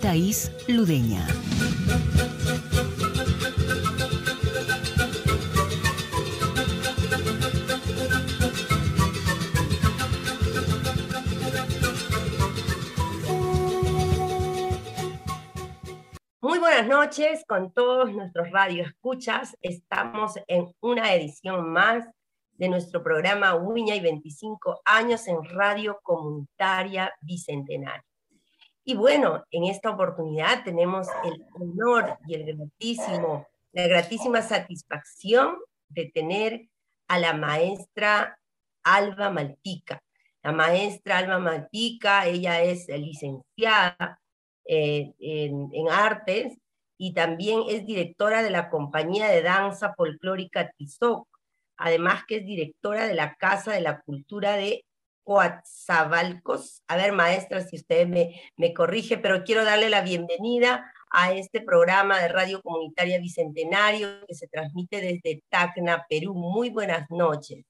Thais Ludeña. Muy buenas noches con todos nuestros radioescuchas. Estamos en una edición más de nuestro programa Uña y 25 años en Radio Comunitaria Bicentenario. Y bueno, en esta oportunidad tenemos el honor y el gratísimo, la gratísima satisfacción de tener a la maestra Alba Maltica. La maestra Alba Maltica, ella es licenciada eh, en, en, artes y también es directora de la compañía de danza folclórica Tizoc, además que es directora de la Casa de la Cultura de Coatzabalcos. A ver, maestra, si usted me, me corrige, pero quiero darle la bienvenida a este programa de Radio Comunitaria Bicentenario que se transmite desde Tacna, Perú. Muy buenas noches.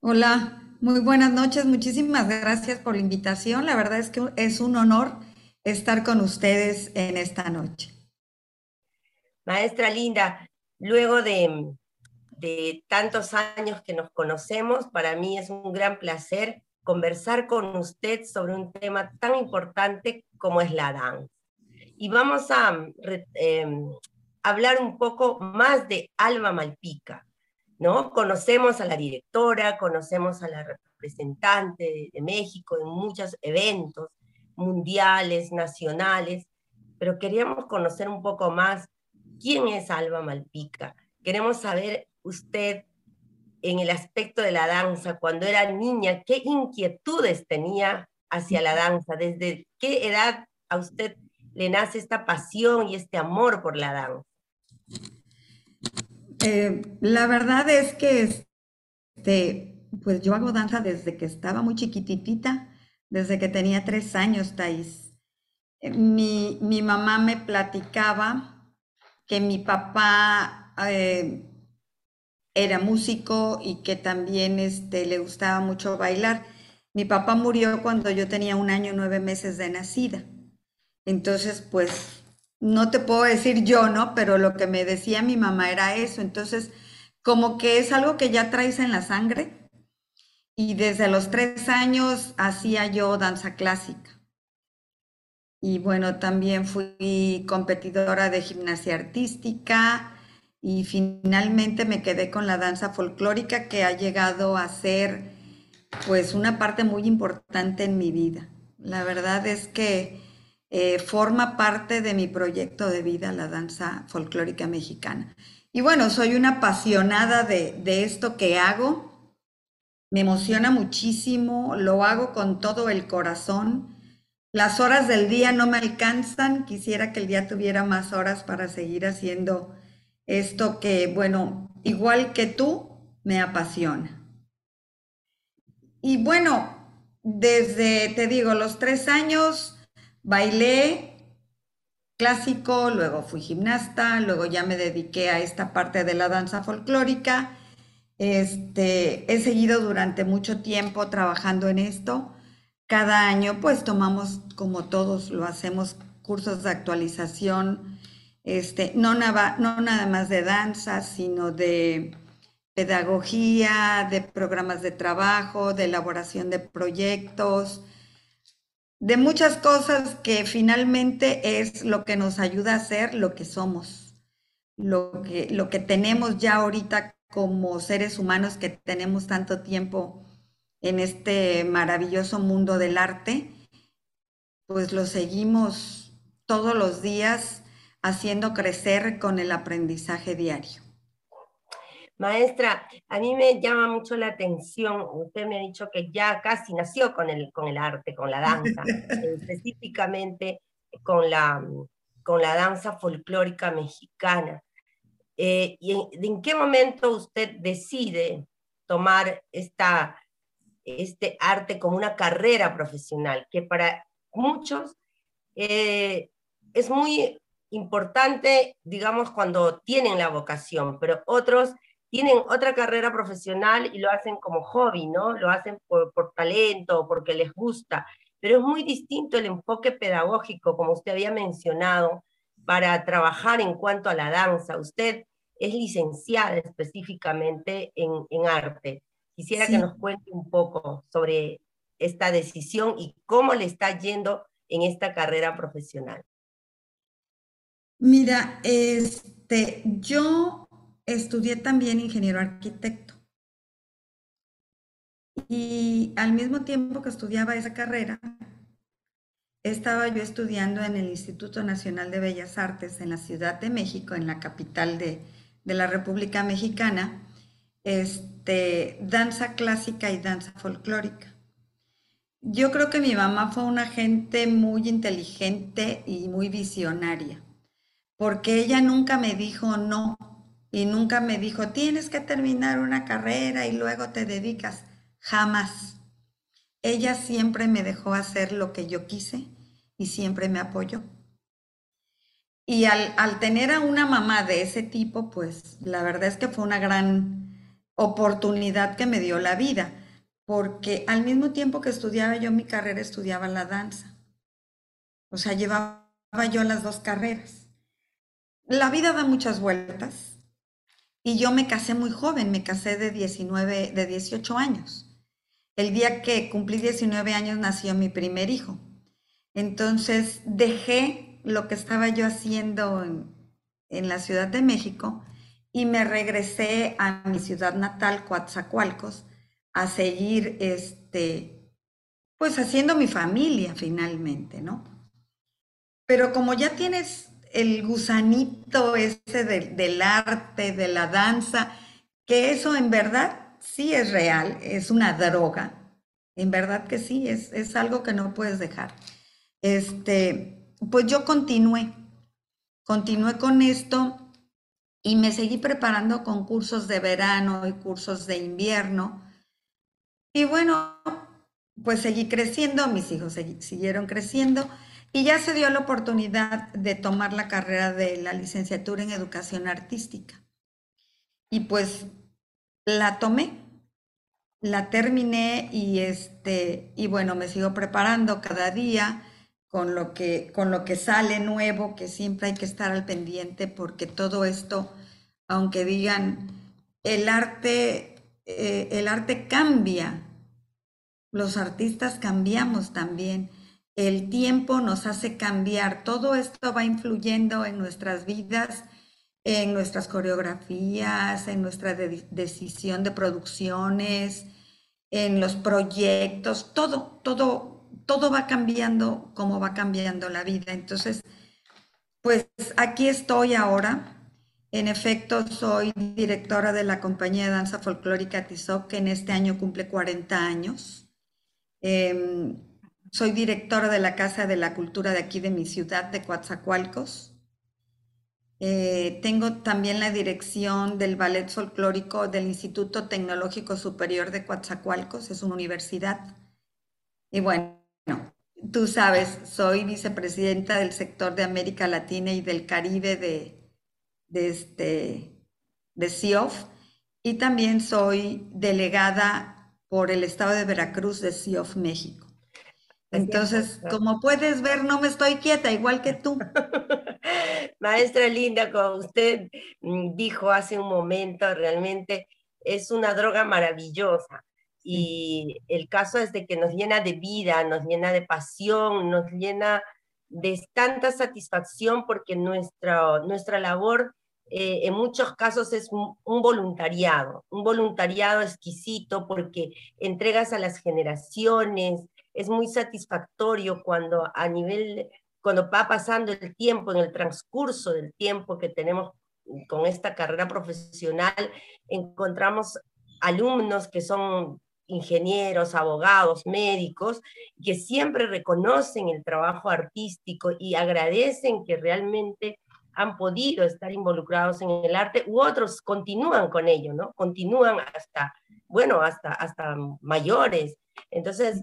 Hola, muy buenas noches. Muchísimas gracias por la invitación. La verdad es que es un honor estar con ustedes en esta noche. Maestra Linda, luego de, de tantos años que nos conocemos, para mí es un gran placer conversar con usted sobre un tema tan importante como es la danza. Y vamos a eh, hablar un poco más de Alba Malpica, ¿no? Conocemos a la directora, conocemos a la representante de México en muchos eventos mundiales, nacionales, pero queríamos conocer un poco más quién es Alba Malpica. Queremos saber usted en el aspecto de la danza, cuando era niña, qué inquietudes tenía hacia la danza, desde qué edad a usted le nace esta pasión y este amor por la danza. Eh, la verdad es que este, pues yo hago danza desde que estaba muy chiquititita, desde que tenía tres años, Thais. Eh, mi, mi mamá me platicaba que mi papá eh, era músico y que también este, le gustaba mucho bailar. Mi papá murió cuando yo tenía un año nueve meses de nacida. Entonces, pues, no te puedo decir yo, ¿no? Pero lo que me decía mi mamá era eso. Entonces, como que es algo que ya traes en la sangre. Y desde los tres años hacía yo danza clásica. Y bueno, también fui competidora de gimnasia artística, y finalmente me quedé con la danza folclórica que ha llegado a ser pues una parte muy importante en mi vida. La verdad es que eh, forma parte de mi proyecto de vida la danza folclórica mexicana. Y bueno, soy una apasionada de, de esto que hago. Me emociona muchísimo, lo hago con todo el corazón. Las horas del día no me alcanzan, quisiera que el día tuviera más horas para seguir haciendo esto que, bueno, igual que tú, me apasiona. Y bueno, desde, te digo, los tres años bailé clásico, luego fui gimnasta, luego ya me dediqué a esta parte de la danza folclórica. Este, he seguido durante mucho tiempo trabajando en esto. Cada año pues tomamos, como todos lo hacemos, cursos de actualización este, no, nada, más de danza, sino de pedagogía, de programas de trabajo, de elaboración de proyectos, de muchas cosas que finalmente es lo que nos ayuda a ser lo que somos, lo que, lo que tenemos ya ahorita como seres humanos que tenemos tanto tiempo en este maravilloso mundo del arte, pues lo seguimos todos los días haciendo crecer con el aprendizaje diario. Maestra, a mí me llama mucho la atención, usted me ha dicho que ya casi nació con el, con el arte, con la danza, específicamente con la, con la danza folclórica mexicana. Eh, ¿Y en, qué momento usted decide tomar esta, este arte como una carrera profesional? Que para muchos eh, es muy importante, digamos, cuando tienen la vocación, pero otros tienen otra carrera profesional y lo hacen como hobby, ¿no? Lo hacen por, por talento o porque les gusta. Pero es muy distinto el enfoque pedagógico, como usted había mencionado, para trabajar en cuanto a la danza. Usted es licenciada específicamente en, en arte. Quisiera que nos cuente un poco sobre esta decisión y cómo le está yendo en esta carrera profesional. Mira, este, yo estudié también ingeniero arquitecto. Y al mismo tiempo que estudiaba esa carrera, estaba yo estudiando en el Instituto Nacional de Bellas Artes en la Ciudad de México, en la capital de, la República Mexicana, este, danza clásica y danza folclórica. Yo creo que mi mamá fue una gente muy inteligente y muy visionaria, porque ella nunca me dijo no y nunca me dijo, tienes que terminar una carrera y luego te dedicas. Jamás. Ella siempre me dejó hacer lo que yo quise y siempre me apoyó. Y al, tener a una mamá de ese tipo, pues la verdad es que fue una gran oportunidad que me dio la vida, porque al mismo tiempo que estudiaba yo mi carrera, estudiaba la danza. O sea, llevaba yo las dos carreras. La vida da muchas vueltas y yo me casé muy joven, me casé de 19, de 18 años. El día que cumplí 19 años nació mi primer hijo. Entonces dejé lo que estaba yo haciendo en, la Ciudad de México y me regresé a mi ciudad natal, Coatzacoalcos, a seguir este, pues haciendo mi familia finalmente, ¿no? Pero como ya tienes el gusanito ese del arte, de la danza, que eso en verdad sí es real, es una droga. En verdad que sí, es, es algo que no puedes dejar. Este, pues yo continué, continué con esto y me seguí preparando con cursos de verano y cursos de invierno. Y bueno, pues seguí creciendo, mis hijos siguieron creciendo y ya se dio la oportunidad de tomar la carrera de la licenciatura en educación artística. Y pues la tomé, la terminé y este, y bueno, me sigo preparando cada día con lo que, con lo que sale nuevo, que siempre hay que estar al pendiente porque todo esto, aunque digan, el arte, eh, el arte cambia, los artistas cambiamos también, el tiempo nos hace cambiar, todo esto va influyendo en nuestras vidas en nuestras coreografías, en nuestra decisión de producciones, en los proyectos, todo, todo, todo va cambiando como va cambiando la vida. Entonces, pues aquí estoy ahora. En efecto, soy directora de la compañía de danza folclórica Tizoc, que en este año cumple 40 años. Em, soy directora de la Casa de la Cultura de aquí de mi ciudad, de Coatzacoalcos. Eh, tengo también la dirección del Ballet Folclórico del Instituto Tecnológico Superior de Coatzacoalcos, es una universidad. Y bueno, tú sabes, soy vicepresidenta del sector de América Latina y del Caribe de, de, este, de CIOF y también soy delegada por el estado de Veracruz de CIOF México. Entonces, como puedes ver, no me estoy quieta, igual que tú. Maestra Linda, como usted mm, dijo hace un momento, realmente es una droga maravillosa. Y el caso es de que nos llena de vida, nos llena de pasión, nos llena de tanta satisfacción porque nuestra, nuestra labor eh, en muchos casos es un, voluntariado, un voluntariado exquisito porque entregas a las generaciones, es muy satisfactorio cuando a nivel, cuando va pasando el tiempo, en el transcurso del tiempo que tenemos con esta carrera profesional, encontramos alumnos que son ingenieros, abogados, médicos, que siempre reconocen el trabajo artístico y agradecen que realmente han podido estar involucrados en el arte, u otros continúan con ello, ¿no? Continúan hasta, bueno, hasta, hasta mayores. Entonces,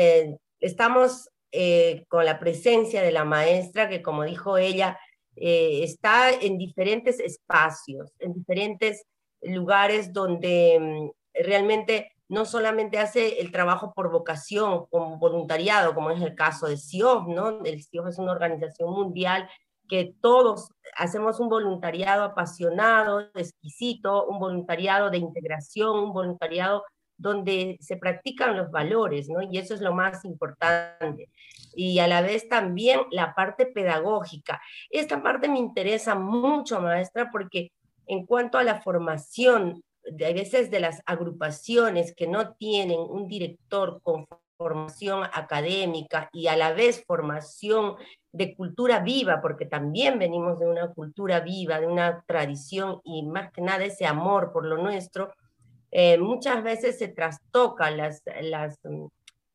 eh, estamos eh, con la presencia de la maestra que, como dijo ella, eh, está en diferentes espacios, en diferentes lugares donde mm, realmente no solamente hace el trabajo por vocación, como voluntariado, como es el caso de CIOF, ¿no? El CIOF es una organización mundial que todos hacemos un voluntariado apasionado, exquisito, un voluntariado de integración, un voluntariado donde se practican los valores, ¿no? Y eso es lo más importante. Y a la vez también la parte pedagógica. Esta parte me interesa mucho, maestra, porque en cuanto a la formación, a veces de las agrupaciones que no tienen un director con formación académica y a la vez formación de cultura viva, porque también venimos de una cultura viva, de una tradición y más que nada ese amor por lo nuestro, eh, muchas veces se trastocan las, las, mm,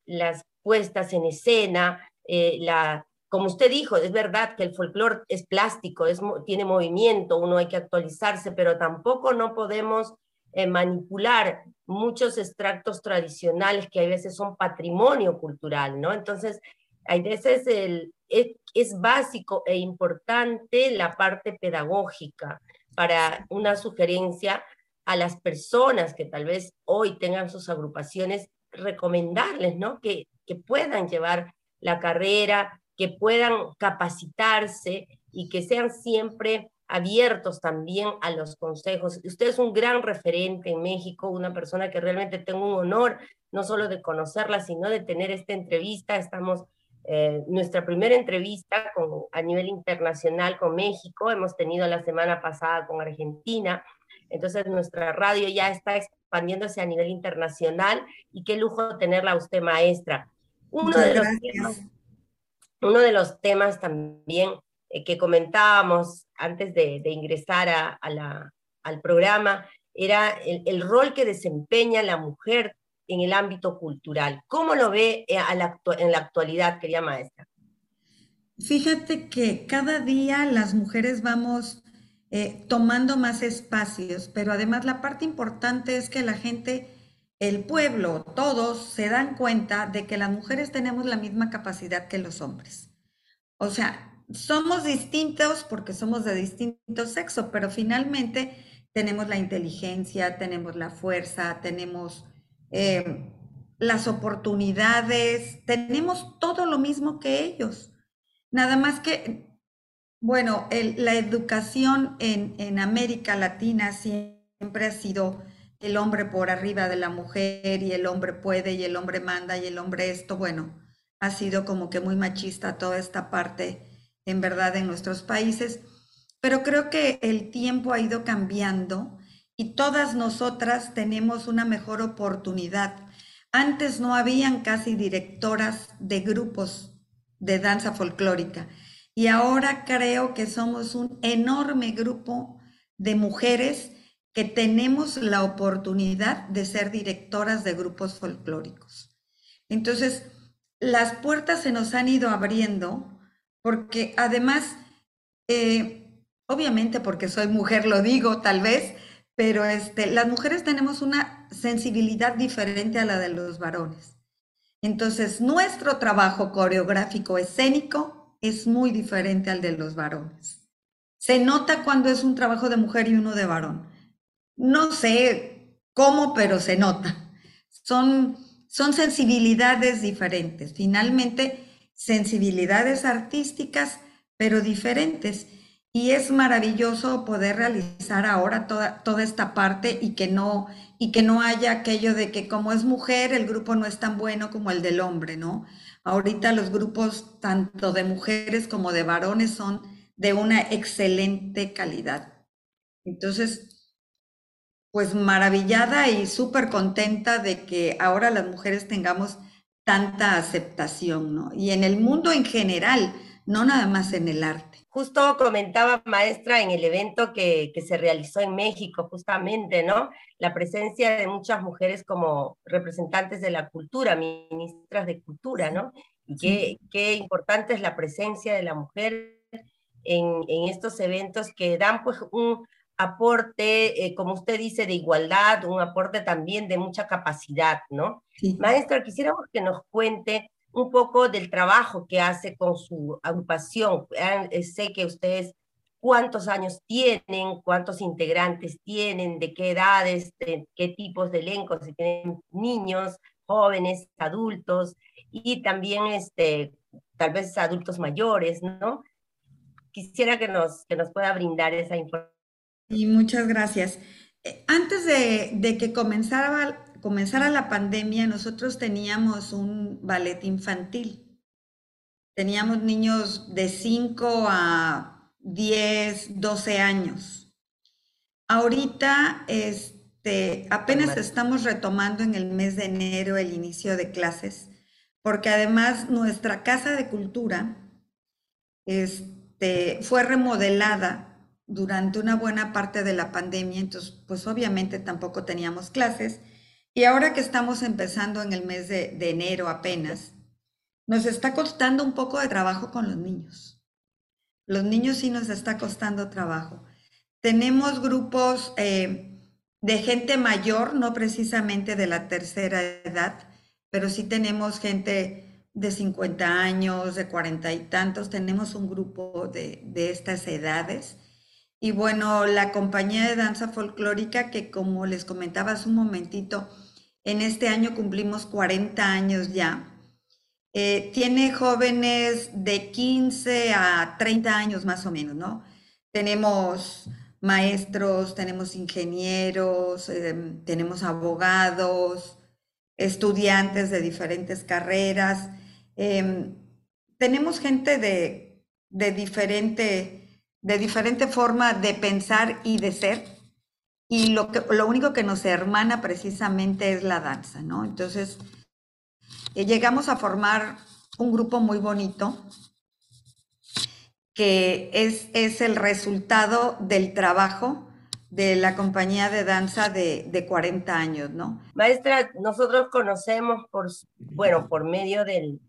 las puestas en escena, eh, la, como usted dijo, es verdad que el folclore es plástico, es, tiene movimiento, uno hay que actualizarse, pero tampoco no podemos eh, manipular muchos extractos tradicionales que a veces son patrimonio cultural, ¿no? Entonces, hay veces el, es, básico e importante la parte pedagógica para una sugerencia a las personas que tal vez hoy tengan sus agrupaciones, recomendarles, ¿no? Que, puedan llevar la carrera, que puedan capacitarse y que sean siempre abiertos también a los consejos. Usted es un gran referente en México, una persona que realmente tengo un honor, no solo de conocerla, sino de tener esta entrevista. Estamos eh, nuestra primera entrevista a nivel internacional con México, hemos tenido la semana pasada con Argentina, entonces nuestra radio ya está expandiéndose a nivel internacional y qué lujo tenerla usted maestra. Uno, de los, temas, uno de los temas también eh, que comentábamos antes de, ingresar a, la, al programa era el, el, rol que desempeña la mujer en el ámbito cultural. ¿Cómo lo ve eh, en la actualidad, querida maestra? Fíjate que cada día las mujeres vamos eh, tomando más espacios, pero además la parte importante es que la gente, el pueblo, todos se dan cuenta de que las mujeres tenemos la misma capacidad que los hombres. O sea, somos distintos porque somos de distinto sexo, pero finalmente tenemos la inteligencia, tenemos la fuerza, tenemos eh, las oportunidades, tenemos todo lo mismo que ellos. Nada más que, bueno, la educación en, América Latina siempre ha sido el hombre por arriba de la mujer y el hombre puede y el hombre manda y el hombre esto, bueno, ha sido como que muy machista toda esta parte, en verdad, en nuestros países, pero creo que el tiempo ha ido cambiando y todas nosotras tenemos una mejor oportunidad. Antes no habían casi directoras de grupos de danza folclórica y ahora creo que somos un enorme grupo de mujeres que tenemos la oportunidad de ser directoras de grupos folclóricos. Entonces, las puertas se nos han ido abriendo porque además, eh, obviamente porque soy mujer lo digo tal vez, pero este, las mujeres tenemos una sensibilidad diferente a la de los varones. Entonces, nuestro trabajo coreográfico escénico es muy diferente al de los varones. Se nota cuando es un trabajo de mujer y uno de varón. No sé cómo, pero se nota. Son, son sensibilidades diferentes. Finalmente, sensibilidades artísticas, pero diferentes. Y es maravilloso poder realizar ahora toda, toda esta parte y que, no, y que no haya aquello de que como es mujer, el grupo no es tan bueno como el del hombre, ¿no? Ahorita los grupos tanto de mujeres como de varones son de una excelente calidad. Entonces, pues maravillada y súper contenta de que ahora las mujeres tengamos tanta aceptación, ¿no? Y en el mundo en general, no nada más en el arte. Justo comentaba maestra en el evento que, que, se realizó en México, justamente, ¿no? La presencia de muchas mujeres como representantes de la cultura, ministras de cultura, ¿no? Y qué, qué importante es la presencia de la mujer en, en estos eventos que dan pues un aporte, eh, como usted dice, de igualdad, un aporte también de mucha capacidad, ¿no? Maestra, quisiéramos que nos cuente un poco del trabajo que hace con su agrupación. Eh, sé que ustedes cuántos años tienen, cuántos integrantes tienen, de qué edades, de qué tipos de elencos, si tienen niños, jóvenes, adultos y también este, tal vez adultos mayores, ¿no? Quisiera que nos, que nos pueda brindar esa información. Y muchas gracias. Eh, antes de, de que comenzara comenzara la pandemia, nosotros teníamos un ballet infantil. Teníamos niños de 5 a 10, 12 años. Ahorita este, apenas estamos retomando en el mes de enero el inicio de clases, porque además nuestra casa de cultura este, fue remodelada durante una buena parte de la pandemia, entonces pues obviamente tampoco teníamos clases y ahora que estamos empezando en el mes de, enero apenas, nos está costando un poco de trabajo con los niños. Los niños sí nos está costando trabajo. Tenemos grupos eh, de gente mayor, no precisamente de la tercera edad, pero sí tenemos gente de 50 años, de 40 y tantos. Tenemos un grupo de estas edades. Y bueno, la compañía de danza folclórica, que como les comentaba hace un momentito, en este año cumplimos 40 años ya. Eh, tiene jóvenes de 15 a 30 años más o menos, ¿no? Tenemos maestros, tenemos ingenieros, em, tenemos abogados, estudiantes de diferentes carreras. Em, tenemos gente de, de, diferente, de diferente forma de pensar y de ser y lo, que, lo único que nos hermana precisamente es la danza, ¿no? Entonces, eh, llegamos a formar un grupo muy bonito que es, es el resultado del trabajo de la compañía de danza de, de, 40 años, ¿no? Maestra, nosotros conocemos por, bueno, por medio del,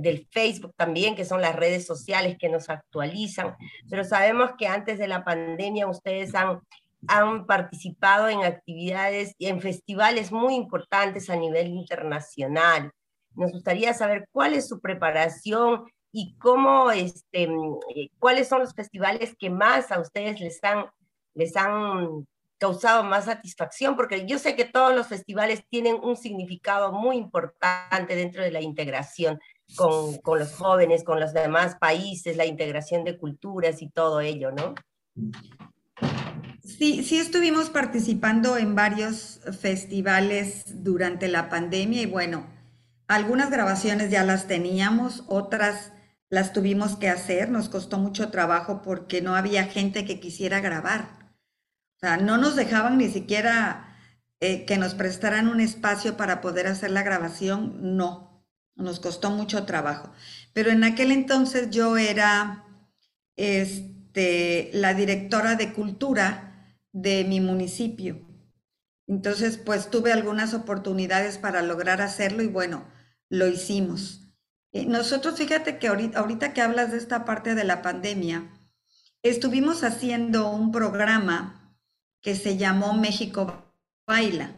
del Facebook también, que son las redes sociales que nos actualizan, pero sabemos que antes de la pandemia ustedes han han participado en actividades y en festivales muy importantes a nivel internacional. Nos gustaría saber cuál es su preparación y cómo, este, eh, cuáles son los festivales que más a ustedes les han, les han causado más satisfacción, porque yo sé que todos los festivales tienen un significado muy importante dentro de la integración con, con los jóvenes, con los demás países, la integración de culturas y todo ello, ¿no? Sí, sí estuvimos participando en varios festivales durante la pandemia y bueno, algunas grabaciones ya las teníamos, otras las tuvimos que hacer, nos costó mucho trabajo porque no había gente que quisiera grabar. O sea, no nos dejaban ni siquiera eh, que nos prestaran un espacio para poder hacer la grabación, no, nos costó mucho trabajo. Pero en aquel entonces yo era este, la directora de cultura de mi municipio. Entonces, pues tuve algunas oportunidades para lograr hacerlo y bueno, lo hicimos. Eh, nosotros, fíjate que ahorita, que hablas de esta parte de la pandemia, estuvimos haciendo un programa que se llamó México Baila.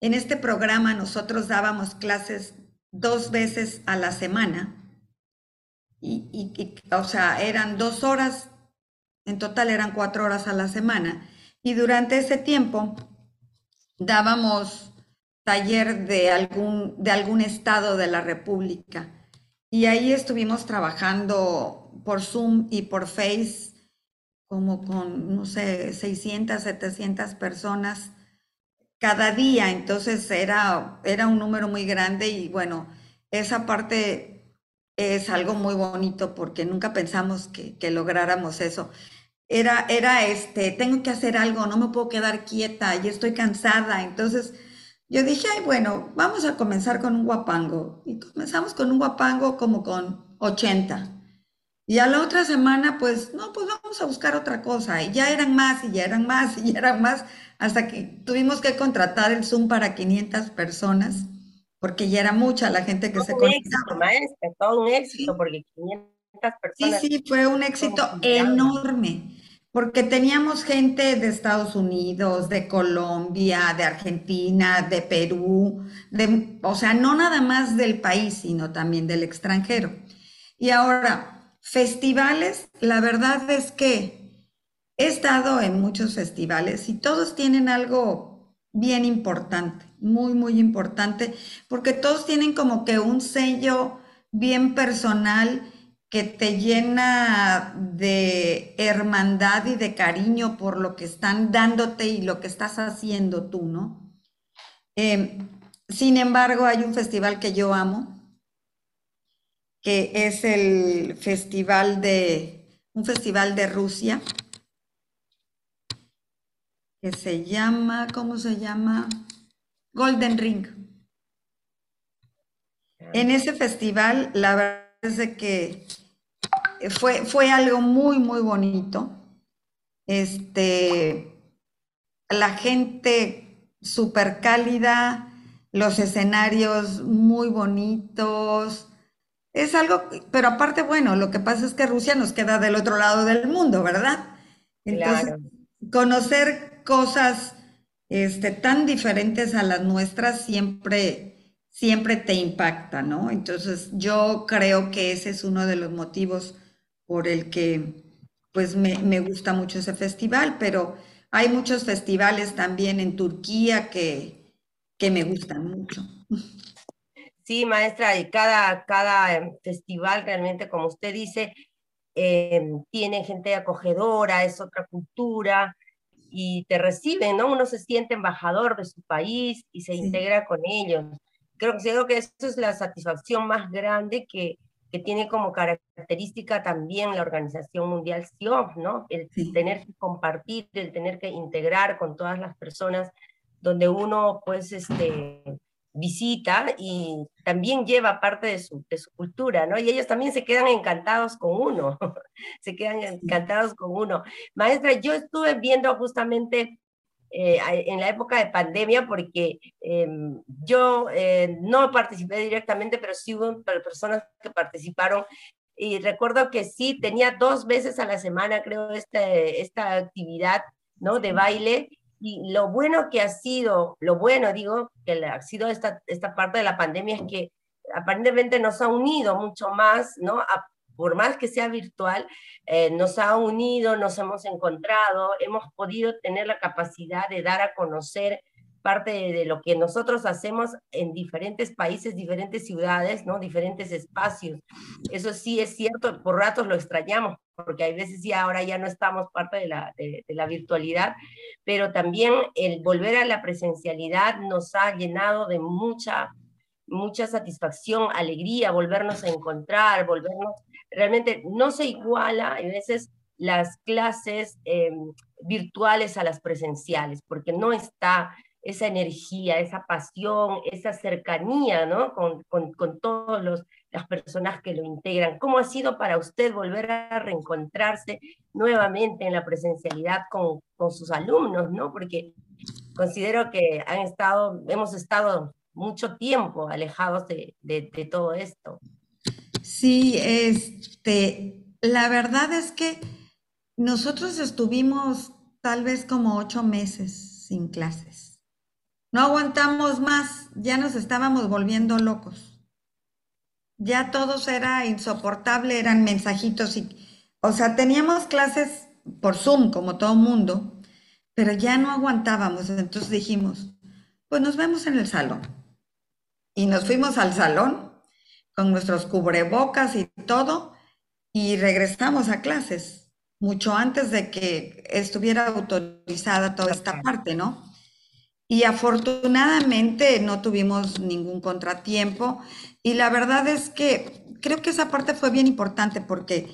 En este programa nosotros dábamos clases dos veces a la semana y, y, o sea, eran dos horas, en total eran cuatro horas a la semana y durante ese tiempo dábamos taller de algún, de algún estado de la República. Y ahí estuvimos trabajando por Zoom y por Face, como con, no sé, 600, 700 personas cada día. Entonces era, era un número muy grande y bueno, esa parte es algo muy bonito porque nunca pensamos que, que lográramos eso era, era este, tengo que hacer algo, no me puedo quedar quieta y estoy cansada. Entonces yo dije, ay, bueno, vamos a comenzar con un guapango. Y comenzamos con un guapango como con 80. Y a la otra semana, pues, no, pues vamos a buscar otra cosa. Y ya eran más, y ya eran más, y ya eran más, hasta que tuvimos que contratar el Zoom para 500 personas, porque ya era mucha la gente que se conectaba. Un éxito, maestra, todo un éxito, porque 500 personas. Sí, sí, fue un éxito enorme, porque teníamos gente de Estados Unidos, de Colombia, de Argentina, de Perú, de, o sea, no nada más del país, sino también del extranjero. Y ahora, Festivales, la verdad es que he estado en muchos festivales y todos tienen algo bien importante, muy, muy importante, porque todos tienen como que un sello bien personal que te llena de hermandad y de cariño por lo que están dándote y lo que estás haciendo tú, ¿no? Em, sin embargo, hay un festival que yo amo, que es el festival de, un festival de Rusia, que se llama, ¿cómo se llama? Golden Ring. En ese festival, la verdad es que fue, fue algo muy, muy bonito. Este, la gente súper cálida, los escenarios muy bonitos, es algo, pero aparte, bueno, lo que pasa es que Rusia nos queda del otro lado del mundo, ¿verdad? Entonces, conocer cosas este, tan diferentes a las nuestras siempre, siempre te impacta, ¿no? Entonces, yo creo que ese es uno de los motivos por el que, pues, me, me gusta mucho ese festival, pero hay muchos festivales también en Turquía que, que me gustan mucho. Sí, maestra, y cada, cada em, festival realmente, como usted dice, em, tiene gente acogedora, es otra cultura y te reciben, ¿no? Uno se siente embajador de su país y se integra con ellos. Creo que, creo que eso es la satisfacción más grande que, que tiene como característica también la Organización Mundial SIOF, ¿no? El tener que compartir, el tener que integrar con todas las personas donde uno, pues, este, visita y también lleva parte de su, de su cultura, ¿no? Y ellos también se quedan encantados con uno, se quedan encantados con uno. Maestra, yo estuve viendo justamente eh, en la época de pandemia, porque em, yo eh, no participé directamente, pero sí hubo personas que participaron. Y recuerdo que sí, tenía dos veces a la semana, creo, este, esta actividad ¿no? de baile y lo bueno que ha sido, lo bueno digo, que ha sido esta, esta parte de la pandemia es que aparentemente nos ha unido mucho más, ¿no? por más que sea virtual, eh, nos ha unido, nos hemos encontrado, hemos podido tener la capacidad de dar a conocer parte de, lo que nosotros hacemos en diferentes países, diferentes ciudades, ¿no? diferentes espacios. Eso sí es cierto, por ratos lo extrañamos, porque hay veces ya ahora ya no estamos parte de la, de, la virtualidad, pero también el volver a la presencialidad nos ha llenado de mucha mucha satisfacción, alegría, volvernos a encontrar, volvernos, realmente no se iguala a veces las clases em, virtuales a las presenciales, porque no está esa energía, esa pasión, esa cercanía, ¿no? Con, con, con todas las personas que lo integran. ¿Cómo ha sido para usted volver a reencontrarse nuevamente en la presencialidad con, con sus alumnos, ¿no? Porque considero que han estado, hemos estado mucho tiempo alejados de, de, de todo esto. Sí, este, la verdad es que nosotros estuvimos tal vez como ocho meses sin clases. No aguantamos más, ya nos estábamos volviendo locos. Ya todos era insoportable, eran mensajitos y, o sea, teníamos clases por Zoom como todo mundo, pero ya no aguantábamos. Entonces dijimos, pues nos vemos en el salón. Y nos fuimos al salón con nuestros cubrebocas y todo y regresamos a clases mucho antes de que estuviera autorizada toda esta parte, ¿no? Y afortunadamente no tuvimos ningún contratiempo. Y la verdad es que creo que esa parte fue bien importante porque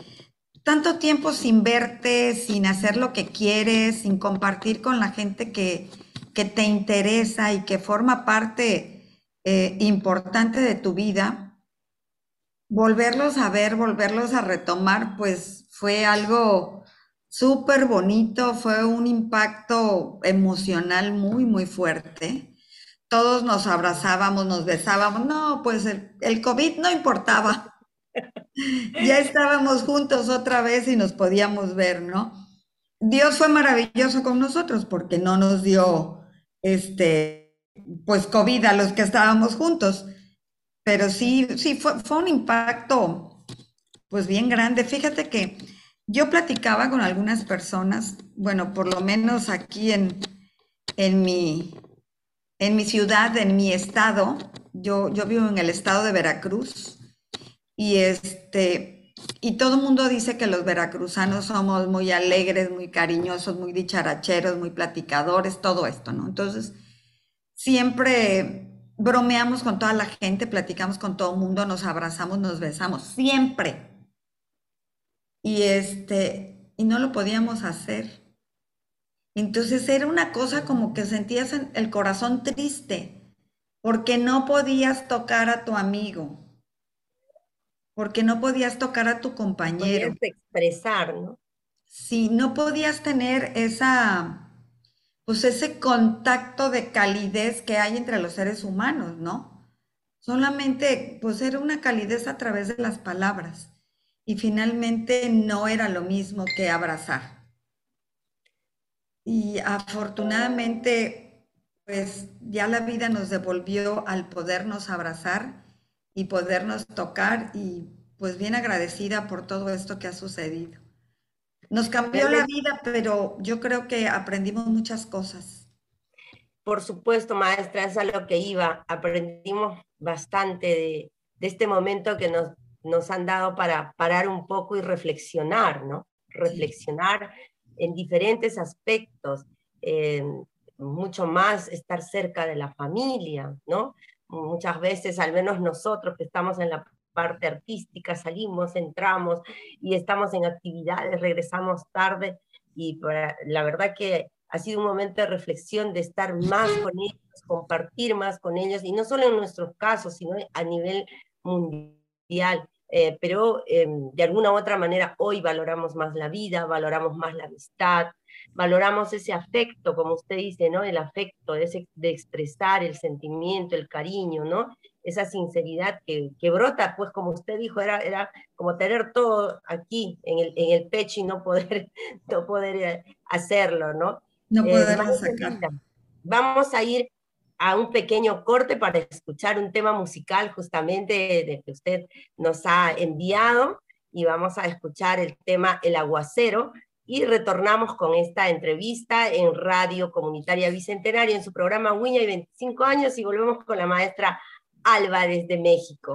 tanto tiempo sin verte, sin hacer lo que quieres, sin compartir con la gente que, te interesa y que forma parte eh, importante de tu vida, volverlos a ver, volverlos a retomar, pues fue algo súper bonito, fue un impacto emocional muy, muy fuerte. Todos nos abrazábamos, nos besábamos. No, pues el, el COVID no importaba. ya estábamos juntos otra vez y nos podíamos ver, ¿no? Dios fue maravilloso con nosotros porque no nos dio, este, pues COVID a los que estábamos juntos. Pero sí, sí, fue, fue un impacto, pues bien grande. Fíjate que yo platicaba con algunas personas, bueno, por lo menos aquí en, en, mi, en mi ciudad, en mi estado, yo, yo vivo en el estado de Veracruz, y este, y todo el mundo dice que los veracruzanos somos muy alegres, muy cariñosos, muy dicharacheros, muy platicadores, todo esto, ¿no? Entonces, siempre bromeamos con toda la gente, platicamos con todo el mundo, nos abrazamos, nos besamos, siempre. Y este, y no lo podíamos hacer. Entonces era una cosa como que sentías el corazón triste, porque no podías tocar a tu amigo, porque no podías tocar a tu compañero. Podías expresar, ¿no? Sí, no podías tener esa, pues ese contacto de calidez que hay entre los seres humanos, ¿no? Solamente, pues era una calidez a través de las palabras y finalmente no era lo mismo que abrazar. Y afortunadamente, pues ya la vida nos devolvió al podernos abrazar y podernos tocar y pues bien agradecida por todo esto que ha sucedido. Nos cambió la vida, pero yo creo que aprendimos muchas cosas. Por supuesto, maestra, es a lo que iba. Aprendimos bastante de, este momento que nos, nos han dado para parar un poco y reflexionar, ¿no? Reflexionar en diferentes aspectos, mucho más estar cerca de la familia, ¿no? Muchas veces, al menos nosotros que estamos en la parte artística, salimos, entramos y estamos en actividades, regresamos tarde y la verdad que ha sido un momento de reflexión, de estar más con ellos, compartir más con ellos, y no solo en nuestros casos, sino a nivel mundial. Eh, pero em, de alguna u otra manera hoy valoramos más la vida, valoramos más la amistad, valoramos ese afecto, como usted dice, ¿no? El afecto, ese, de expresar el sentimiento, el cariño, ¿no? esa sinceridad que, que, brota, pues como usted dijo, era, era como tener todo aquí en el, en el pecho y no poder, no poder eh, hacerlo, ¿no? No eh, poderlo sacar. Vamos a ir a un pequeño corte para escuchar un tema musical justamente de que usted nos ha enviado y vamos a escuchar el tema El Aguacero y retornamos con esta entrevista en Radio Comunitaria Bicentenario en su programa Wiña y 25 años y volvemos con la maestra Álvarez de México.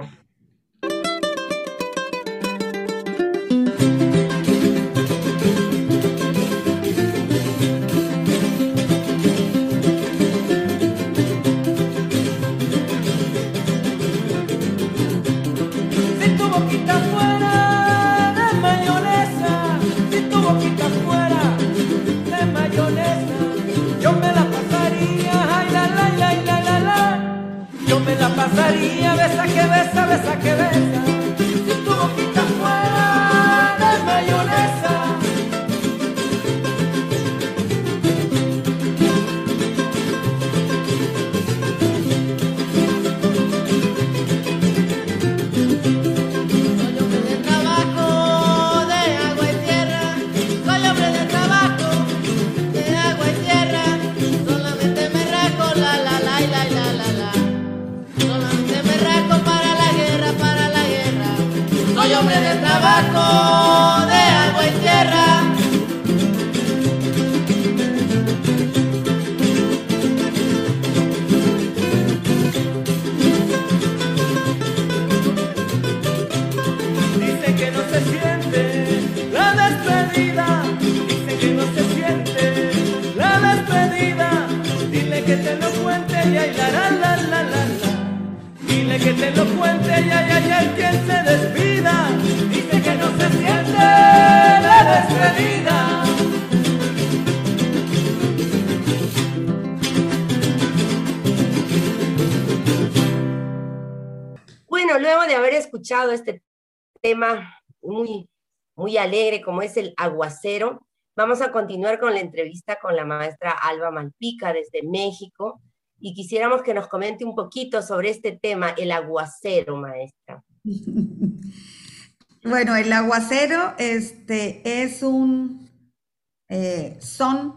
Luego de haber escuchado este tema muy, muy alegre como es el aguacero. Vamos a continuar con la entrevista con la maestra Alba Malpica desde México y quisiéramos que nos comente un poquito sobre este tema, el aguacero, maestra. Bueno, el aguacero este, es un eh, son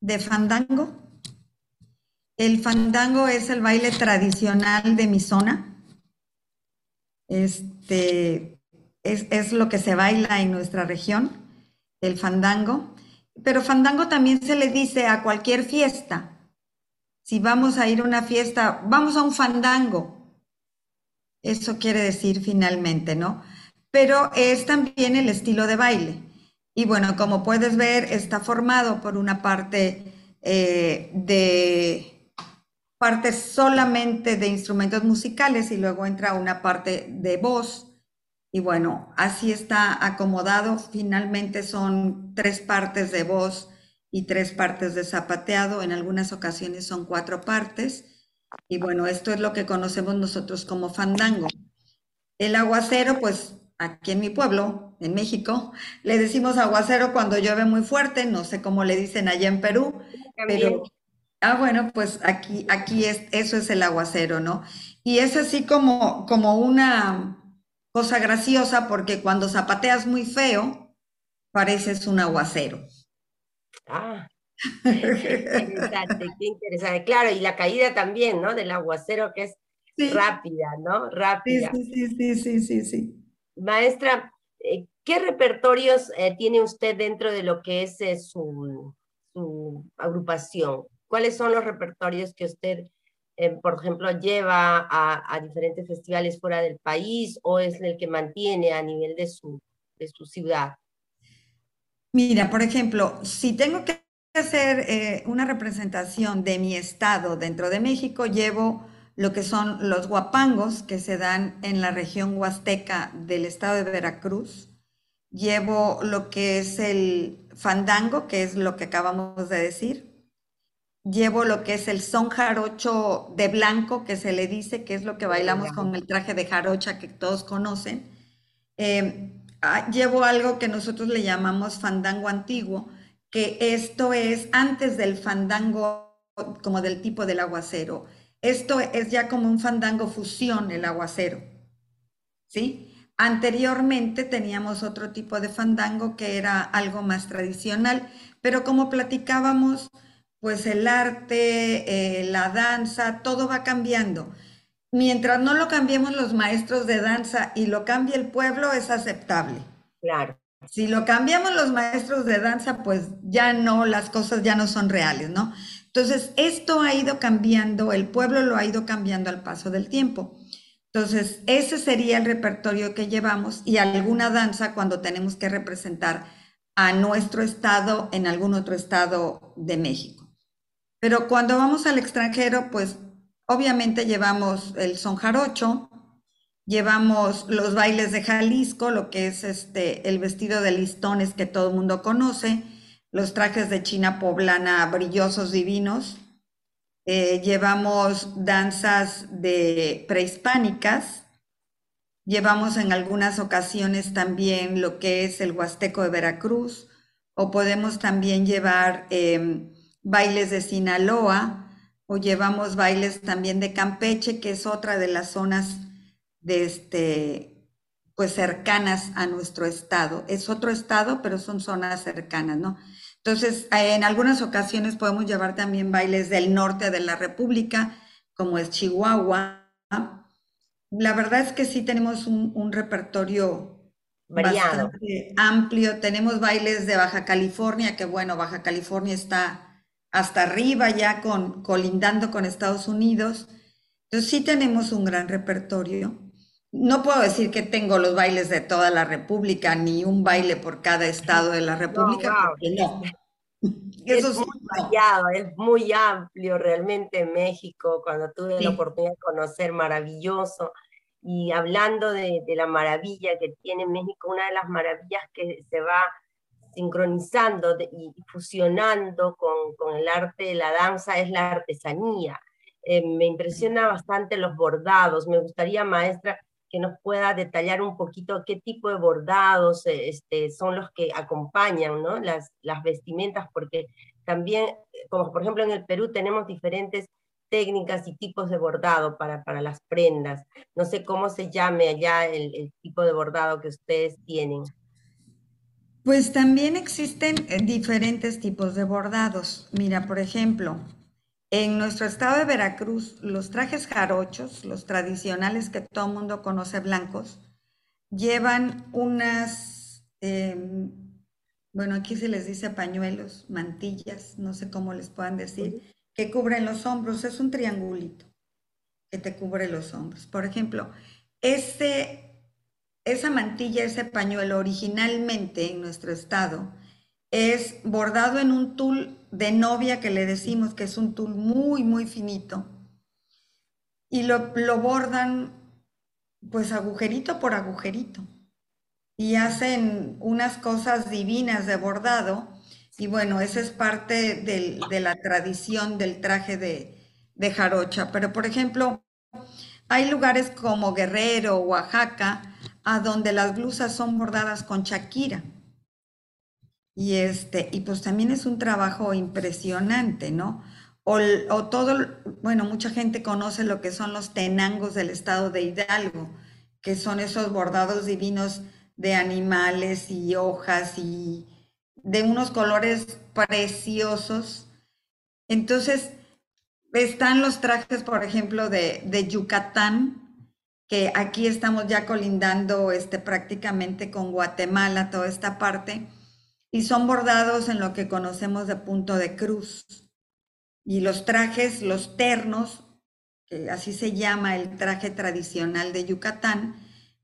de fandango. El fandango es el baile tradicional de mi zona. Este, es, es lo que se baila en nuestra región, el fandango. Pero fandango también se le dice a cualquier fiesta. Si vamos a ir a una fiesta, vamos a un fandango. Eso quiere decir finalmente, ¿no? Pero es también el estilo de baile. Y bueno, como puedes ver, está formado por una parte eh, de parte solamente de instrumentos musicales y luego entra una parte de voz. Y bueno, así está acomodado. Finalmente son tres partes de voz y tres partes de zapateado, en algunas ocasiones son cuatro partes. Y bueno, esto es lo que conocemos nosotros como fandango. El aguacero, pues aquí en mi pueblo, en México, le decimos aguacero cuando llueve muy fuerte, no sé cómo le dicen allá en Perú, pero ah bueno, pues aquí aquí es eso es el aguacero, ¿no? Y es así como como una cosa graciosa porque cuando zapateas muy feo, pareces un aguacero. Ah, interesante, qué interesante. Claro, y la caída también, ¿no? Del aguacero que es rápida, ¿no? Rápida. Sí, sí, sí, sí, sí, sí. Maestra, eh, ¿qué repertorios eh, tiene usted dentro de lo que es eh, su, su, agrupación? ¿Cuáles son los repertorios que usted, por ejemplo, lleva a, a, diferentes festivales fuera del país o es el que mantiene a nivel de su, de su ciudad? Mira, por ejemplo, si tengo que hacer eh, una representación de mi estado dentro de México, llevo lo que son los guapangos que se dan en la región huasteca del estado de Veracruz. Llevo lo que es el fandango, que es lo que acabamos de decir. Llevo lo que es el son jarocho de blanco, que se le dice, que es lo que bailamos con el traje de jarocha que todos conocen. Eh, Ah, llevo algo que nosotros le llamamos fandango antiguo, que esto es antes del fandango como del tipo del aguacero. Esto es ya como un fandango fusión, el aguacero. ¿Sí? Anteriormente teníamos otro tipo de fandango que era algo más tradicional, pero como platicábamos, pues el arte, eh, la danza, todo va cambiando. Mientras no lo cambiemos los maestros de danza y lo cambie el pueblo, es aceptable. Claro. Si lo cambiamos los maestros de danza, pues ya no, las cosas ya no son reales, ¿no? Entonces, esto ha ido cambiando, el pueblo lo ha ido cambiando al paso del tiempo. Entonces, ese sería el repertorio que llevamos y alguna danza cuando tenemos que representar a nuestro estado en algún otro estado de México. Pero cuando vamos al extranjero, pues Obviamente llevamos el son jarocho, llevamos los bailes de Jalisco, lo que es este, el vestido de listones que todo el mundo conoce, los trajes de China poblana brillosos divinos, eh, llevamos danzas de prehispánicas, llevamos en algunas ocasiones también lo que es el huasteco de Veracruz, o podemos también llevar em, bailes de Sinaloa, o llevamos bailes también de Campeche, que es otra de las zonas de este, pues cercanas a nuestro estado. Es otro estado, pero son zonas cercanas, ¿no? Entonces, en algunas ocasiones podemos llevar también bailes del norte de la República, como es Chihuahua. La verdad es que sí tenemos un, repertorio bastante amplio. Tenemos bailes de Baja California, que bueno, Baja California está hasta arriba ya con, colindando con Estados Unidos. Entonces sí tenemos un gran repertorio. No puedo decir que tengo los bailes de toda la República, ni un baile por cada estado de la República, no, Eso es muy variado, es muy amplio realmente en México, cuando tuve la oportunidad de conocer, maravilloso. Y hablando de, de la maravilla que tiene México, una de las maravillas que se va sincronizando y fusionando con, el arte de la danza es la artesanía. Eh, me impresiona bastante los bordados. Me gustaría, maestra, que nos pueda detallar un poquito qué tipo de bordados eh, este, son los que acompañan ¿no? las, las vestimentas, porque también, como por ejemplo en el Perú tenemos diferentes técnicas y tipos de bordado para, para las prendas. No sé cómo se llame allá el tipo de bordado que ustedes tienen. Pues también existen eh, diferentes tipos de bordados. Mira, por ejemplo, en nuestro estado de Veracruz, los trajes jarochos, los tradicionales que todo el mundo conoce blancos, llevan unas, em, bueno, aquí se les dice pañuelos, mantillas, no sé cómo les puedan decir, que cubren los hombros. Es un triangulito que te cubre los hombros. Por ejemplo, ese, esa mantilla, ese pañuelo originalmente en nuestro estado es bordado en un tul de novia que le decimos que es un tul muy, muy finito. Y lo, lo bordan pues agujerito por agujerito. Y hacen unas cosas divinas de bordado y bueno, esa es parte de la tradición del traje de, de jarocha. Pero, por ejemplo, hay lugares como Guerrero, Oaxaca, a donde las blusas son bordadas con Shakira. Y, este, y pues también es un trabajo impresionante, ¿no? O, todo, bueno, mucha gente conoce lo que son los tenangos del estado de Hidalgo, que son esos bordados divinos de animales y hojas y, de unos colores preciosos. Entonces, están los trajes, por ejemplo, de, de, Yucatán, que aquí estamos ya colindando este, prácticamente con Guatemala, toda esta parte, y son bordados en lo que conocemos de punto de cruz. Y los trajes, los ternos, que así se llama el traje tradicional de Yucatán,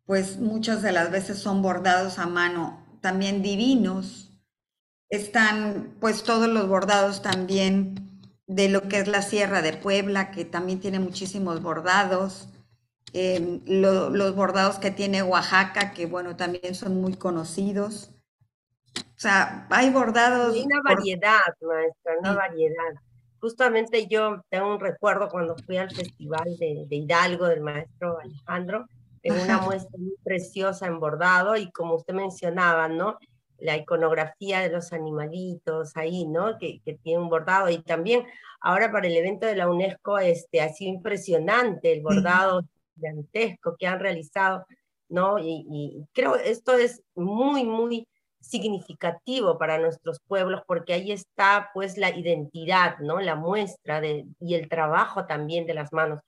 pues muchas de las veces son bordados a mano, también divinos, están pues todos los bordados también de lo que es la Sierra de Puebla, que también tiene muchísimos bordados. Em, los bordados que tiene Oaxaca, que bueno, también son muy conocidos. O sea, hay bordados. Hay una variedad, maestra, una variedad. Justamente yo tengo un recuerdo cuando fui al festival de, Hidalgo del maestro Alejandro, en una muestra muy preciosa en bordado y como usted mencionaba, ¿no? la iconografía de los animalitos ahí, ¿no? Que, que, tiene un bordado. Y también ahora para el evento de la UNESCO este, ha sido impresionante el bordado gigantesco que han realizado, ¿no? Y, y creo esto es muy, muy significativo para nuestros pueblos porque ahí está pues la identidad, ¿no? La muestra de, y el trabajo también de las manos.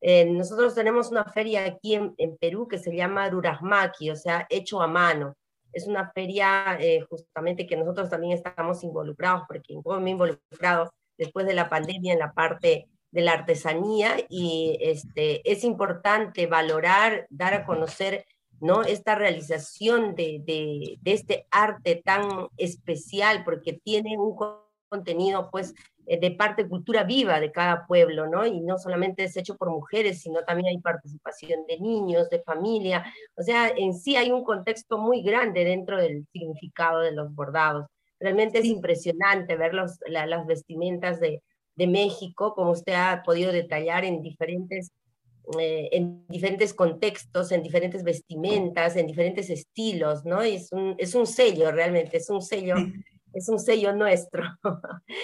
Eh, nosotros tenemos una feria aquí en, en Perú que se llama Durasmaki, o sea, hecho a mano es una feria eh, justamente que nosotros también estamos involucrados, porque me involucrado después de la pandemia en la parte de la artesanía y este, es importante valorar, dar a conocer ¿no? esta realización de, de, de este arte tan especial, porque tiene un contenido pues eh, de parte cultura viva de cada pueblo, ¿no? Y no solamente es hecho por mujeres, sino también hay participación de niños, de familia, o sea, en sí hay un contexto muy grande dentro del significado de los bordados. Realmente es impresionante ver los, las vestimentas de, de, México, como usted ha podido detallar en diferentes, eh, en diferentes contextos, en diferentes vestimentas, en diferentes estilos, ¿no? Y es un, es un sello, realmente, es un sello es un sello nuestro.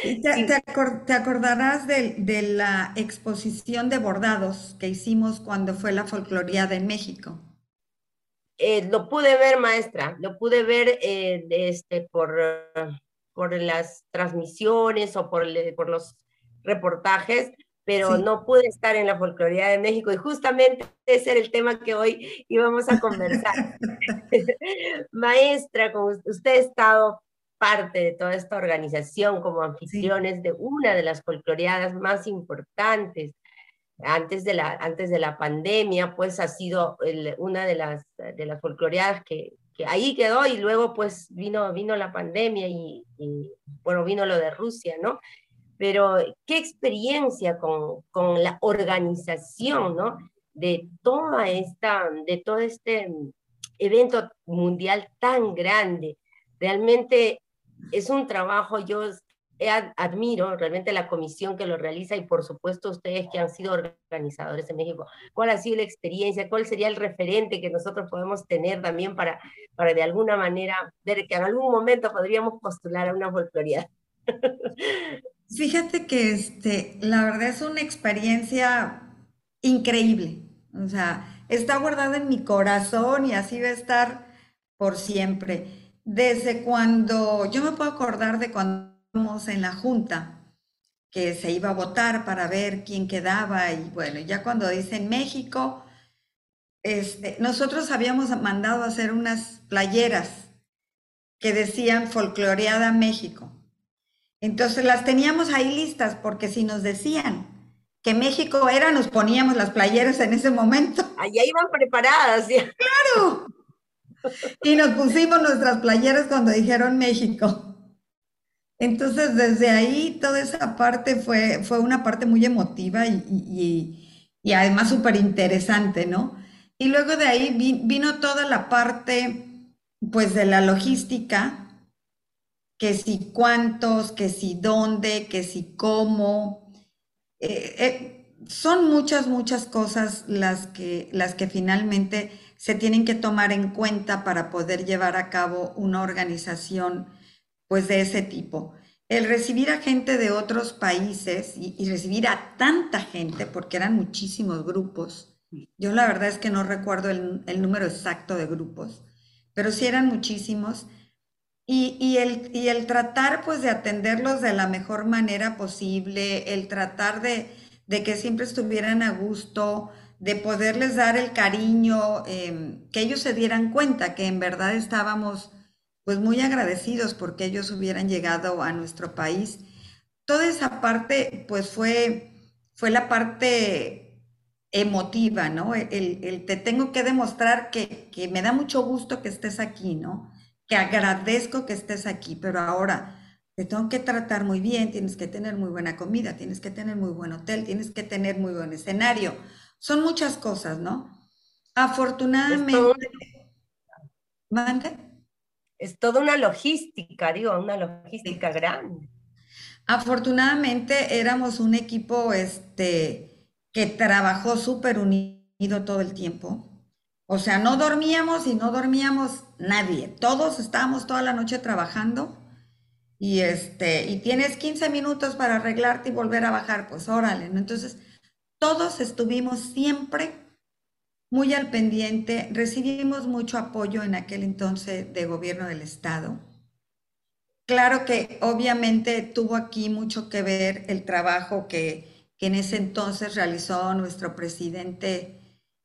¿Te, acordarás de, la exposición de bordados que hicimos cuando fue la folcloría de México? Eh, lo pude ver, maestra, lo pude ver eh, este, por, por las transmisiones o por, por los reportajes, pero no pude estar en la folcloría de México y justamente ese era el tema que hoy íbamos a conversar. Maestra, como usted ha estado parte de toda esta organización como anfitriones de una de las folcloriadas más importantes. Antes de, la, antes de la pandemia, pues ha sido una de las, de las folcloreadas que, que, ahí quedó y luego pues vino, vino la pandemia y, y, bueno, vino lo de Rusia, ¿no? Pero qué experiencia con, con la organización, ¿no? De toda esta, de todo este evento mundial tan grande. Realmente es un trabajo, yo admiro realmente la comisión que lo realiza y por supuesto ustedes que han sido organizadores en México, ¿cuál ha sido la experiencia? ¿Cuál sería el referente que nosotros podemos tener también para, para de alguna manera ver que en algún momento podríamos postular a una folcloriada? Fíjate que este, la verdad es una experiencia increíble. O sea, está guardada en mi corazón y así va a estar por siempre. Desde cuando, yo me puedo acordar de cuando en la junta que se iba a votar para ver quién quedaba y bueno, ya cuando dicen México, este, nosotros habíamos mandado a hacer unas playeras que decían folcloreada México. Entonces las teníamos ahí listas porque si nos decían que México era, nos poníamos las playeras en ese momento. Allá iban preparadas. ¿sí? Claro. Y nos pusimos nuestras playeras cuando dijeron México. Entonces, desde ahí, toda esa parte fue, fue una parte muy emotiva y, además súper interesante, ¿no? Y luego de ahí vino toda la parte, pues, de la logística, que si cuántos, que si dónde, que si cómo. Eh, eh, son muchas, muchas cosas las que, las que finalmente se tienen que tomar en cuenta para poder llevar a cabo una organización pues de ese tipo. El recibir a gente de otros países y, recibir a tanta gente, porque eran muchísimos grupos, yo la verdad es que no recuerdo el, número exacto de grupos, pero sí eran muchísimos, y, el, el tratar pues de atenderlos de la mejor manera posible, el tratar de, que siempre estuvieran a gusto, de poderles dar el cariño, em, que ellos se dieran cuenta que en verdad estábamos pues muy agradecidos porque ellos hubieran llegado a nuestro país. Toda esa parte, pues fue, fue la parte emotiva, ¿no? El, te tengo que demostrar que, que, me da mucho gusto que estés aquí, ¿no? Que agradezco que estés aquí, pero ahora te tengo que tratar muy bien, tienes que tener muy buena comida, tienes que tener muy buen hotel, tienes que tener muy buen escenario. Son muchas cosas, ¿no? Afortunadamente... ¿Mande? es toda una logística, digo, una logística grande. Afortunadamente éramos un equipo este, que trabajó súper unido todo el tiempo. O sea, no dormíamos y no dormíamos nadie. Todos estábamos toda la noche trabajando y, este, y tienes 15 minutos para arreglarte y volver a bajar, pues órale. ¿no? Entonces, todos estuvimos siempre muy al pendiente. Recibimos mucho apoyo en aquel entonces de gobierno del estado. Claro que obviamente tuvo aquí mucho que ver el trabajo que, en ese entonces realizó nuestro presidente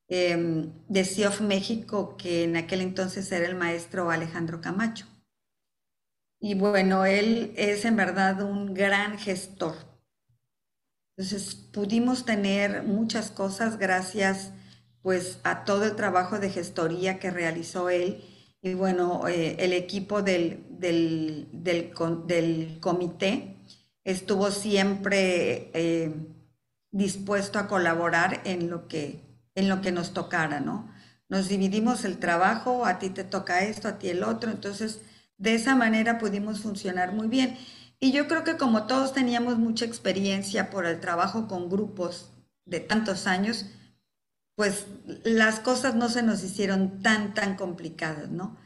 em, de CIOF México, que en aquel entonces era el maestro Alejandro Camacho. Y bueno, él es en verdad un gran gestor. Entonces pudimos tener muchas cosas gracias pues a todo el trabajo de gestoría que realizó él y bueno, eh, el equipo del, del, del, comité estuvo siempre eh, dispuesto a colaborar en lo, que, en lo que nos tocara, ¿no? Nos dividimos el trabajo, a ti te toca esto, a ti el otro, entonces de esa manera pudimos funcionar muy bien. Y yo creo que como todos teníamos mucha experiencia por el trabajo con grupos de tantos años, pues las cosas no se nos hicieron tan, tan complicadas, ¿no?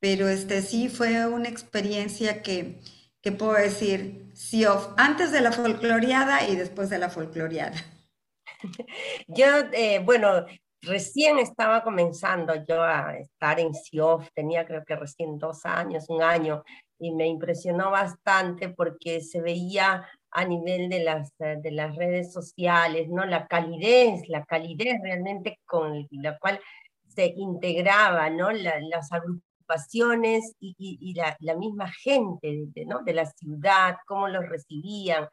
Pero este sí fue una experiencia que, que puedo decir, CIOF, antes de la folcloriada y después de la folcloriada. Yo, eh, bueno, recién estaba comenzando yo a estar en CIOF, tenía creo que recién dos años, un año, y me impresionó bastante porque se veía a nivel de las, eh, de las redes sociales, ¿no? La calidez, la calidez realmente con la cual se integraba, ¿no? las agrupaciones y, la, misma gente, ¿no? De la ciudad, cómo los recibían,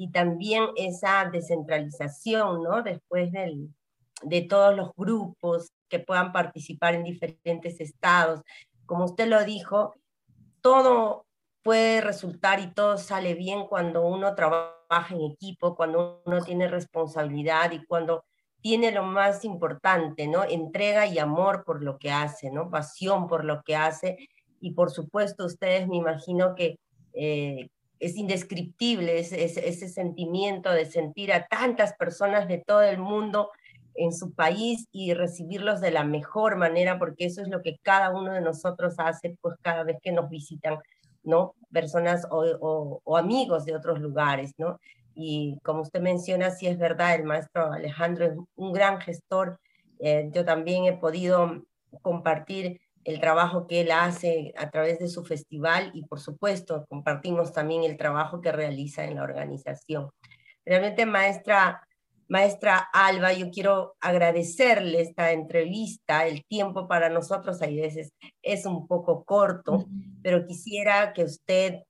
y también esa descentralización, ¿no? Después del, de todos los grupos que puedan participar en diferentes estados. Como usted lo dijo, todo puede resultar y todo sale bien cuando uno trabaja en equipo, cuando uno tiene responsabilidad y cuando tiene lo más importante, ¿no? Entrega y amor por lo que hace, ¿no? Pasión por lo que hace. Y por supuesto, ustedes me imagino que, eh, es indescriptible ese, sentimiento de sentir a tantas personas de todo el mundo en su país y recibirlos de la mejor manera, porque eso es lo que cada uno de nosotros hace pues cada vez que nos visitan, ¿no? Personas o, o, amigos de otros lugares, ¿no? Y como usted menciona, sí es verdad, el maestro Alejandro es un gran gestor. Eh, yo también he podido compartir el trabajo que él hace a través de su festival y por supuesto compartimos también el trabajo que realiza en la organización. Realmente, maestra, maestra Alba, yo quiero agradecerle esta entrevista, el tiempo para nosotros a veces es un poco corto, pero quisiera que usted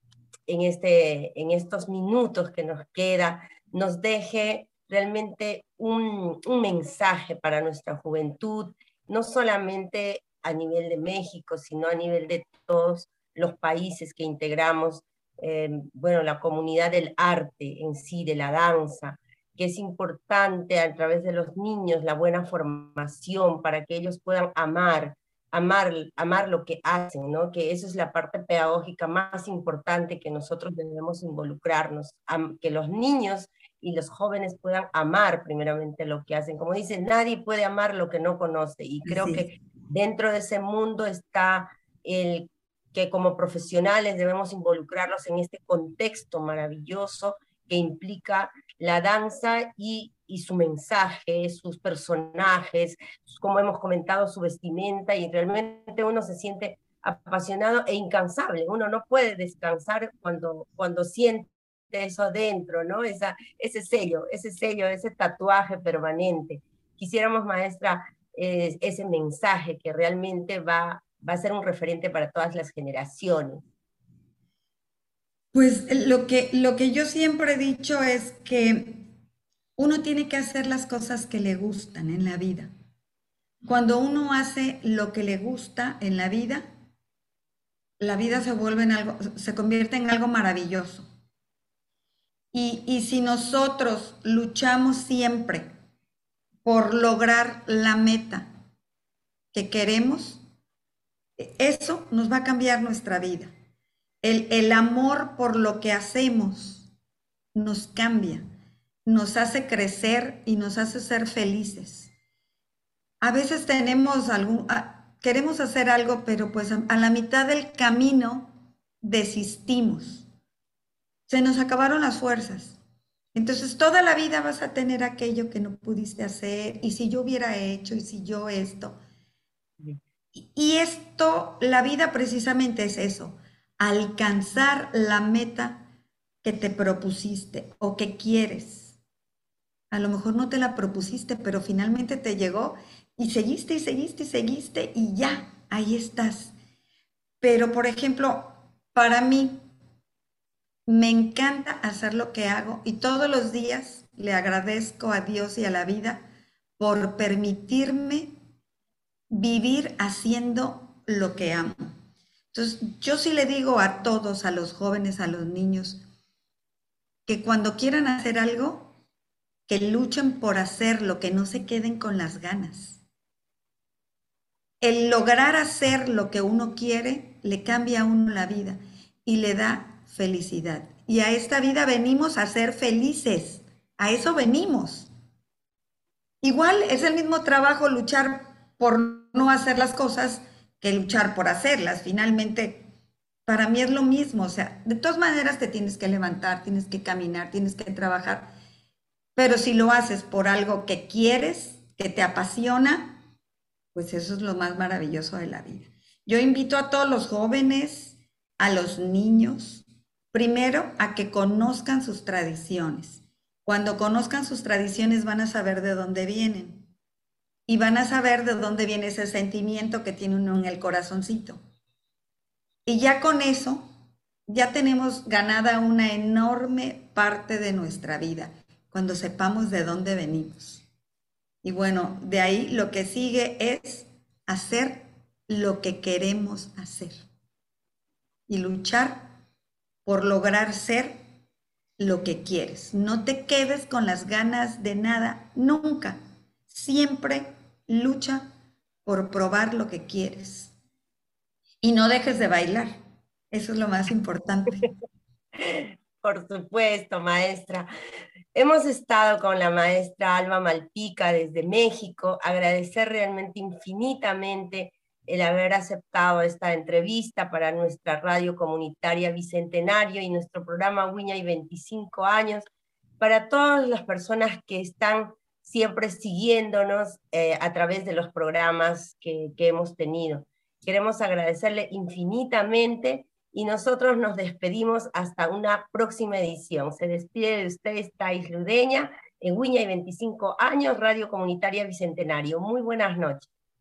en, este, en estos minutos que nos queda nos deje realmente un, un mensaje para nuestra juventud, no solamente a nivel de México, sino a nivel de todos los países que integramos, eh, bueno, la comunidad del arte en sí, de la danza, que es importante a través de los niños la buena formación para que ellos puedan amar, amar, amar lo que hacen, ¿no? Que eso es la parte pedagógica más importante que nosotros debemos involucrarnos, que los niños y los jóvenes puedan amar primeramente lo que hacen. Como dicen, nadie puede amar lo que no conoce y creo que dentro de ese mundo está el que como profesionales debemos involucrarnos en este contexto maravilloso que implica la danza y, su mensaje, sus personajes, como hemos comentado, su vestimenta, y realmente uno se siente apasionado e incansable. Uno no puede descansar cuando, cuando siente eso adentro, ¿no? Esa, ese sello, ese sello, ese tatuaje permanente. Quisiéramos, maestra, ese mensaje que realmente va, va a ser un referente para todas las generaciones. Pues lo que, lo que yo siempre he dicho es que uno tiene que hacer las cosas que le gustan en la vida. Cuando uno hace lo que le gusta en la vida, la vida se vuelve en algo, se convierte en algo maravilloso. Y, y si nosotros luchamos siempre por lograr la meta que queremos, eso nos va a cambiar nuestra vida. El, amor por lo que hacemos nos cambia, nos hace crecer y nos hace ser felices. A veces tenemos algún, queremos hacer algo, pero pues a la mitad del camino desistimos. Se nos acabaron las fuerzas. Entonces, toda la vida vas a tener aquello que no pudiste hacer, y si yo hubiera hecho, y si yo esto. Y esto, la vida precisamente es eso, alcanzar la meta que te propusiste o que quieres. A lo mejor no te la propusiste, pero finalmente te llegó y seguiste y seguiste y seguiste y ya, ahí estás. Pero, por ejemplo, para mí, me encanta hacer lo que hago y todos los días le agradezco a Dios y a la vida por permitirme vivir haciendo lo que amo. Entonces, yo sí le digo a todos, a los jóvenes, a los niños, que cuando quieran hacer algo, que luchen por hacerlo, que no se queden con las ganas. El lograr hacer lo que uno quiere le cambia a uno la vida y le da felicidad. Y a esta vida venimos a ser felices. A eso venimos. Igual es el mismo trabajo luchar por no hacer las cosas que luchar por hacerlas. Finalmente, para mí es lo mismo. O sea, de todas maneras te tienes que levantar, tienes que caminar, tienes que trabajar. Pero si lo haces por algo que quieres, que te apasiona, pues eso es lo más maravilloso de la vida. Yo invito a todos los jóvenes, a los niños, Primero, a que conozcan sus tradiciones. Cuando conozcan sus tradiciones van a saber de dónde vienen y van a saber de dónde viene ese sentimiento que tiene uno en el corazoncito. Y ya con eso, ya tenemos ganada una enorme parte de nuestra vida, cuando sepamos de dónde venimos. Y bueno, de ahí lo que sigue es hacer lo que queremos hacer y luchar por lograr ser lo que quieres. No te quedes con las ganas de nada, nunca. Siempre lucha por probar lo que quieres. Y no dejes de bailar. Eso es lo más importante. Por supuesto, maestra. Hemos estado con la maestra Alba Malpica desde México. Agradecer realmente infinitamente el haber aceptado esta entrevista para nuestra radio comunitaria Bicentenario y nuestro programa Wiña y 25 años. Para todas las personas que están siempre siguiéndonos eh, a través de los programas que, que hemos tenido. Queremos agradecerle infinitamente y nosotros nos despedimos hasta una próxima edición. Se despide de ustedes Thais Ludeña, en Wiña y 25 años, Radio Comunitaria Bicentenario. Muy buenas noches.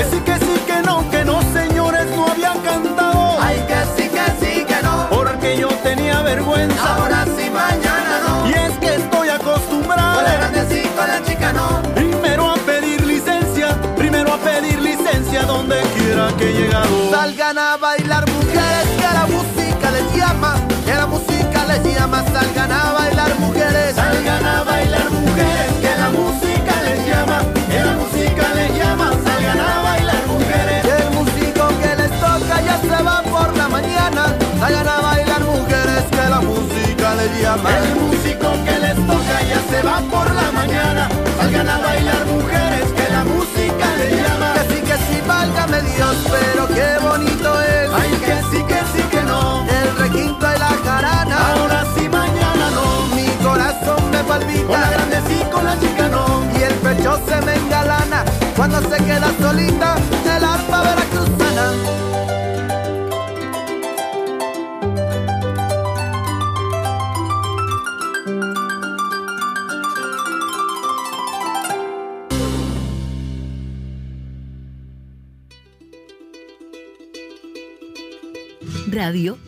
Que sí, que Con la grande sí, con la chica no. Y el pecho se me engalana cuando se queda solita el arpa veracruzana.